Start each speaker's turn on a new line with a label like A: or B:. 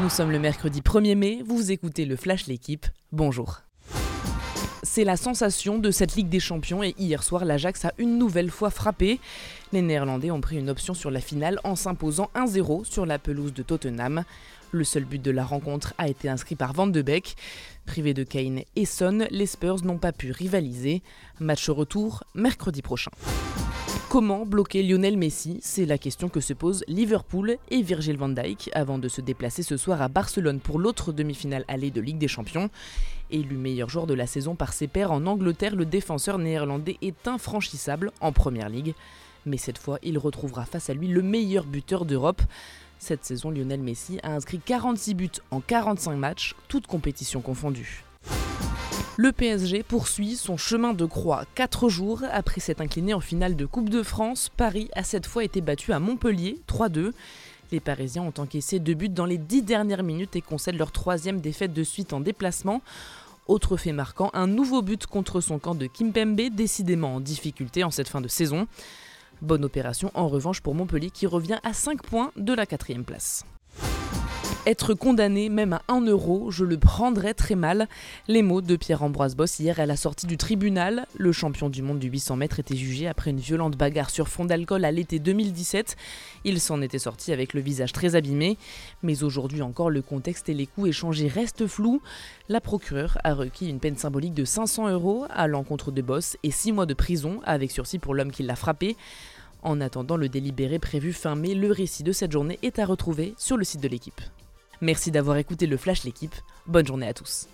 A: Nous sommes le mercredi 1er mai, vous écoutez le Flash L'équipe. Bonjour. C'est la sensation de cette Ligue des Champions et hier soir l'Ajax a une nouvelle fois frappé. Les Néerlandais ont pris une option sur la finale en s'imposant 1-0 sur la pelouse de Tottenham. Le seul but de la rencontre a été inscrit par Van de Beek. Privés de Kane et Son, les Spurs n'ont pas pu rivaliser. Match retour mercredi prochain. Comment bloquer Lionel Messi? C'est la question que se posent Liverpool et Virgil van Dijk avant de se déplacer ce soir à Barcelone pour l'autre demi-finale allée de Ligue des Champions. Élu meilleur joueur de la saison par ses pairs en Angleterre, le défenseur néerlandais est infranchissable en Première Ligue. Mais cette fois, il retrouvera face à lui le meilleur buteur d'Europe. Cette saison, Lionel Messi a inscrit 46 buts en 45 matchs, toutes compétitions confondues. Le PSG poursuit son chemin de croix. Quatre jours après s'être incliné en finale de Coupe de France, Paris a cette fois été battu à Montpellier 3-2. Les Parisiens ont encaissé deux buts dans les dix dernières minutes et concèdent leur troisième défaite de suite en déplacement. Autre fait marquant, un nouveau but contre son camp de Kimpembe, décidément en difficulté en cette fin de saison. Bonne opération en revanche pour Montpellier qui revient à 5 points de la quatrième place. Être condamné même à 1 euro, je le prendrais très mal. Les mots de Pierre-Ambroise Boss hier à la sortie du tribunal. Le champion du monde du 800 mètres était jugé après une violente bagarre sur fond d'alcool à l'été 2017. Il s'en était sorti avec le visage très abîmé. Mais aujourd'hui encore, le contexte et les coups échangés restent flous. La procureure a requis une peine symbolique de 500 euros à l'encontre de Boss et 6 mois de prison avec sursis pour l'homme qui l'a frappé. En attendant le délibéré prévu fin mai, le récit de cette journée est à retrouver sur le site de l'équipe. Merci d'avoir écouté le Flash l'équipe. Bonne journée à tous.